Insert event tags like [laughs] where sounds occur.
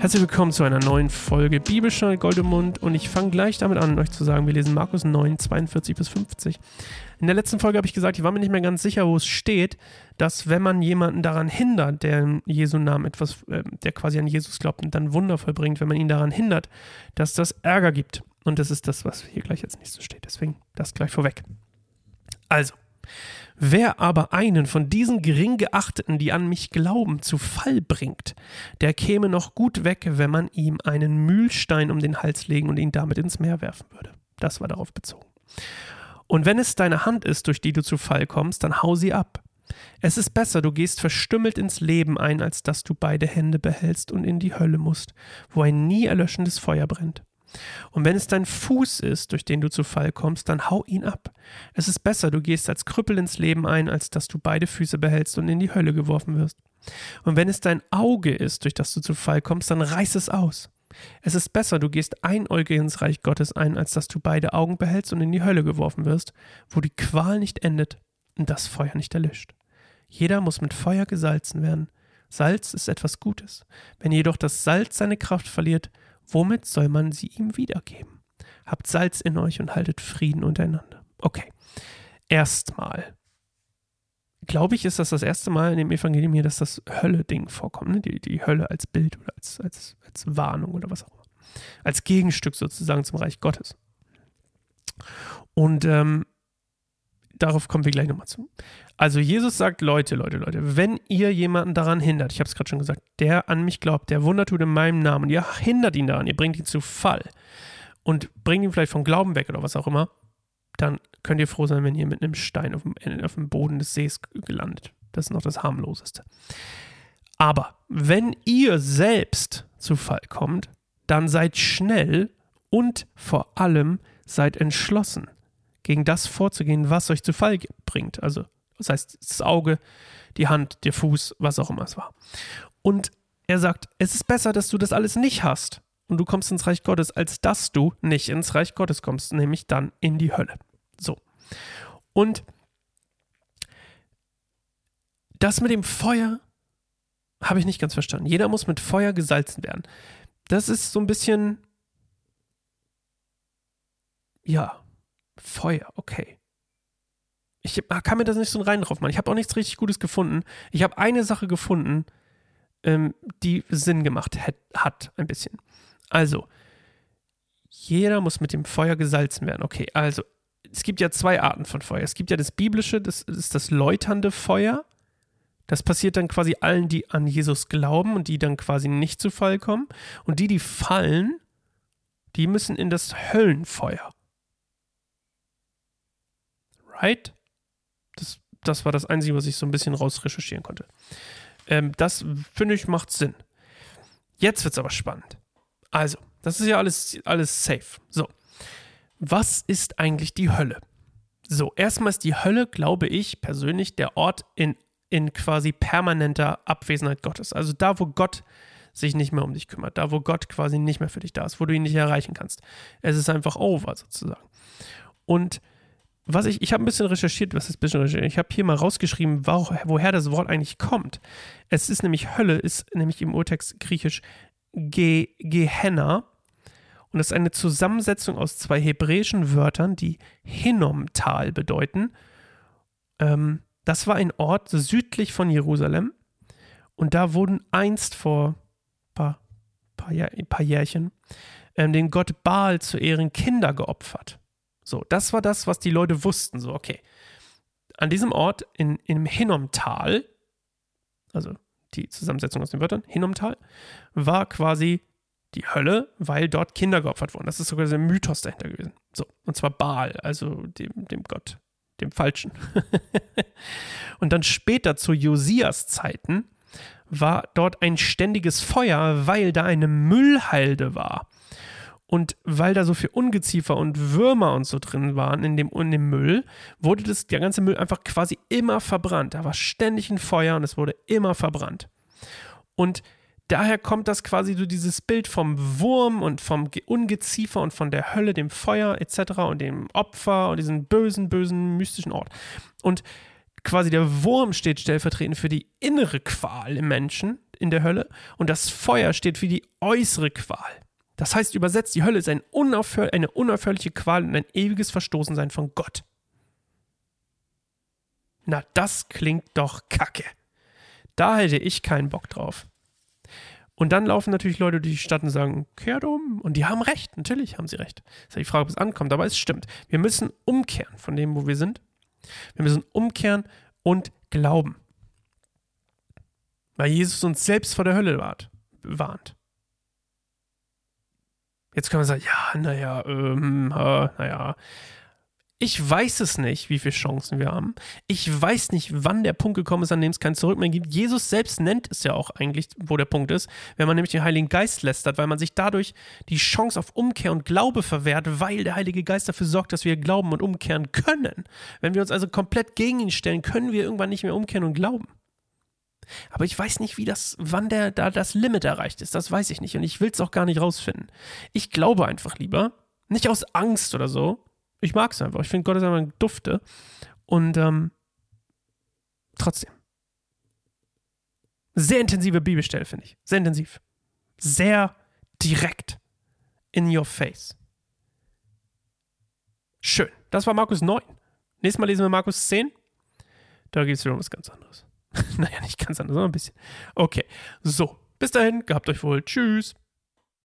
Herzlich willkommen zu einer neuen Folge Bibelschnall Goldemund und ich fange gleich damit an, euch zu sagen, wir lesen Markus 9, 42 bis 50. In der letzten Folge habe ich gesagt, ich war mir nicht mehr ganz sicher, wo es steht, dass wenn man jemanden daran hindert, der in Jesu Namen etwas, äh, der quasi an Jesus glaubt und dann Wunder vollbringt, wenn man ihn daran hindert, dass das Ärger gibt. Und das ist das, was hier gleich als nächstes steht. Deswegen das gleich vorweg. Also, Wer aber einen von diesen gering geachteten, die an mich glauben, zu Fall bringt, der käme noch gut weg, wenn man ihm einen Mühlstein um den Hals legen und ihn damit ins Meer werfen würde. Das war darauf bezogen. Und wenn es deine Hand ist, durch die du zu Fall kommst, dann hau sie ab. Es ist besser, du gehst verstümmelt ins Leben ein, als dass du beide Hände behältst und in die Hölle musst, wo ein nie erlöschendes Feuer brennt. Und wenn es dein Fuß ist, durch den du zu Fall kommst, dann hau ihn ab. Es ist besser, du gehst als Krüppel ins Leben ein, als dass du beide Füße behältst und in die Hölle geworfen wirst. Und wenn es dein Auge ist, durch das du zu Fall kommst, dann reiß es aus. Es ist besser, du gehst einäugig ins Reich Gottes ein, als dass du beide Augen behältst und in die Hölle geworfen wirst, wo die Qual nicht endet und das Feuer nicht erlischt. Jeder muss mit Feuer gesalzen werden. Salz ist etwas Gutes. Wenn jedoch das Salz seine Kraft verliert, Womit soll man sie ihm wiedergeben? Habt Salz in euch und haltet Frieden untereinander. Okay. Erstmal. Glaube ich, ist das das erste Mal in dem Evangelium hier, dass das Hölle-Ding vorkommt. Ne? Die, die Hölle als Bild oder als, als, als Warnung oder was auch immer. Als Gegenstück sozusagen zum Reich Gottes. Und ähm, darauf kommen wir gleich nochmal zu. Also Jesus sagt, Leute, Leute, Leute, wenn ihr jemanden daran hindert, ich habe es gerade schon gesagt, der an mich glaubt, der Wunder tut in meinem Namen, ihr hindert ihn daran, ihr bringt ihn zu Fall und bringt ihn vielleicht vom Glauben weg oder was auch immer, dann könnt ihr froh sein, wenn ihr mit einem Stein auf dem, auf dem Boden des Sees gelandet. Das ist noch das harmloseste. Aber wenn ihr selbst zu Fall kommt, dann seid schnell und vor allem seid entschlossen gegen das vorzugehen, was euch zu Fall bringt. Also, das heißt, das Auge, die Hand, der Fuß, was auch immer es war. Und er sagt, es ist besser, dass du das alles nicht hast und du kommst ins Reich Gottes, als dass du nicht ins Reich Gottes kommst, nämlich dann in die Hölle. So. Und das mit dem Feuer habe ich nicht ganz verstanden. Jeder muss mit Feuer gesalzen werden. Das ist so ein bisschen, ja, Feuer, okay. Ich kann mir das nicht so rein drauf machen. Ich habe auch nichts richtig Gutes gefunden. Ich habe eine Sache gefunden, ähm, die Sinn gemacht hat, ein bisschen. Also, jeder muss mit dem Feuer gesalzen werden. Okay, also, es gibt ja zwei Arten von Feuer. Es gibt ja das biblische, das ist das läuternde Feuer. Das passiert dann quasi allen, die an Jesus glauben und die dann quasi nicht zu Fall kommen. Und die, die fallen, die müssen in das Höllenfeuer right? Das, das war das Einzige, was ich so ein bisschen raus recherchieren konnte. Ähm, das, finde ich, macht Sinn. Jetzt wird es aber spannend. Also, das ist ja alles, alles safe. So. Was ist eigentlich die Hölle? So, erstmal ist die Hölle, glaube ich persönlich, der Ort in, in quasi permanenter Abwesenheit Gottes. Also da, wo Gott sich nicht mehr um dich kümmert, da, wo Gott quasi nicht mehr für dich da ist, wo du ihn nicht erreichen kannst. Es ist einfach over sozusagen. Und was ich, ich habe ein bisschen recherchiert, was ist ein bisschen recherchiert? Ich habe hier mal rausgeschrieben, wo, woher das Wort eigentlich kommt. Es ist nämlich Hölle, ist nämlich im Urtext griechisch Ge, Gehenna. Und das ist eine Zusammensetzung aus zwei hebräischen Wörtern, die Hinnomtal bedeuten. Ähm, das war ein Ort südlich von Jerusalem. Und da wurden einst vor ein paar, paar, paar Jährchen ähm, den Gott Baal zu Ehren Kinder geopfert. So, das war das, was die Leute wussten. So, okay. An diesem Ort in, im Hinnomtal, also die Zusammensetzung aus den Wörtern, Hinnomtal, war quasi die Hölle, weil dort Kinder geopfert wurden. Das ist sogar der Mythos dahinter gewesen. So, und zwar Baal, also dem, dem Gott, dem Falschen. [laughs] und dann später zu Josias Zeiten war dort ein ständiges Feuer, weil da eine Müllhalde war. Und weil da so viel Ungeziefer und Würmer und so drin waren in dem, in dem Müll, wurde das, der ganze Müll einfach quasi immer verbrannt. Da war ständig ein Feuer und es wurde immer verbrannt. Und daher kommt das quasi so dieses Bild vom Wurm und vom Ungeziefer und von der Hölle, dem Feuer etc. und dem Opfer und diesem bösen, bösen, mystischen Ort. Und quasi der Wurm steht stellvertretend für die innere Qual im Menschen, in der Hölle und das Feuer steht für die äußere Qual. Das heißt übersetzt, die Hölle ist ein unaufhör eine unaufhörliche Qual und ein ewiges Verstoßensein von Gott. Na, das klingt doch kacke. Da hätte ich keinen Bock drauf. Und dann laufen natürlich Leute durch die Stadt und sagen, kehrt um. Und die haben recht, natürlich haben sie recht. Das ist ja die Frage, ob es ankommt, aber es stimmt. Wir müssen umkehren von dem, wo wir sind. Wir müssen umkehren und glauben. Weil Jesus uns selbst vor der Hölle warnt. Jetzt können wir sagen, ja, naja, ähm, naja, ich weiß es nicht, wie viele Chancen wir haben. Ich weiß nicht, wann der Punkt gekommen ist, an dem es kein Zurück mehr gibt. Jesus selbst nennt es ja auch eigentlich, wo der Punkt ist, wenn man nämlich den Heiligen Geist lästert, weil man sich dadurch die Chance auf Umkehr und Glaube verwehrt, weil der Heilige Geist dafür sorgt, dass wir glauben und umkehren können. Wenn wir uns also komplett gegen ihn stellen, können wir irgendwann nicht mehr umkehren und glauben. Aber ich weiß nicht, wie das, wann der da das Limit erreicht ist. Das weiß ich nicht. Und ich will es auch gar nicht rausfinden. Ich glaube einfach lieber, nicht aus Angst oder so, ich mag es einfach. Ich finde Gott ist einfach ein Dufte. Und ähm, trotzdem. Sehr intensive Bibelstelle, finde ich. Sehr intensiv. Sehr direkt. In your face. Schön. Das war Markus 9. Nächstes Mal lesen wir Markus 10. Da geht es wieder um was ganz anderes. [laughs] naja, nicht ganz anders, sondern ein bisschen. Okay. So. Bis dahin. Gehabt euch wohl. Tschüss.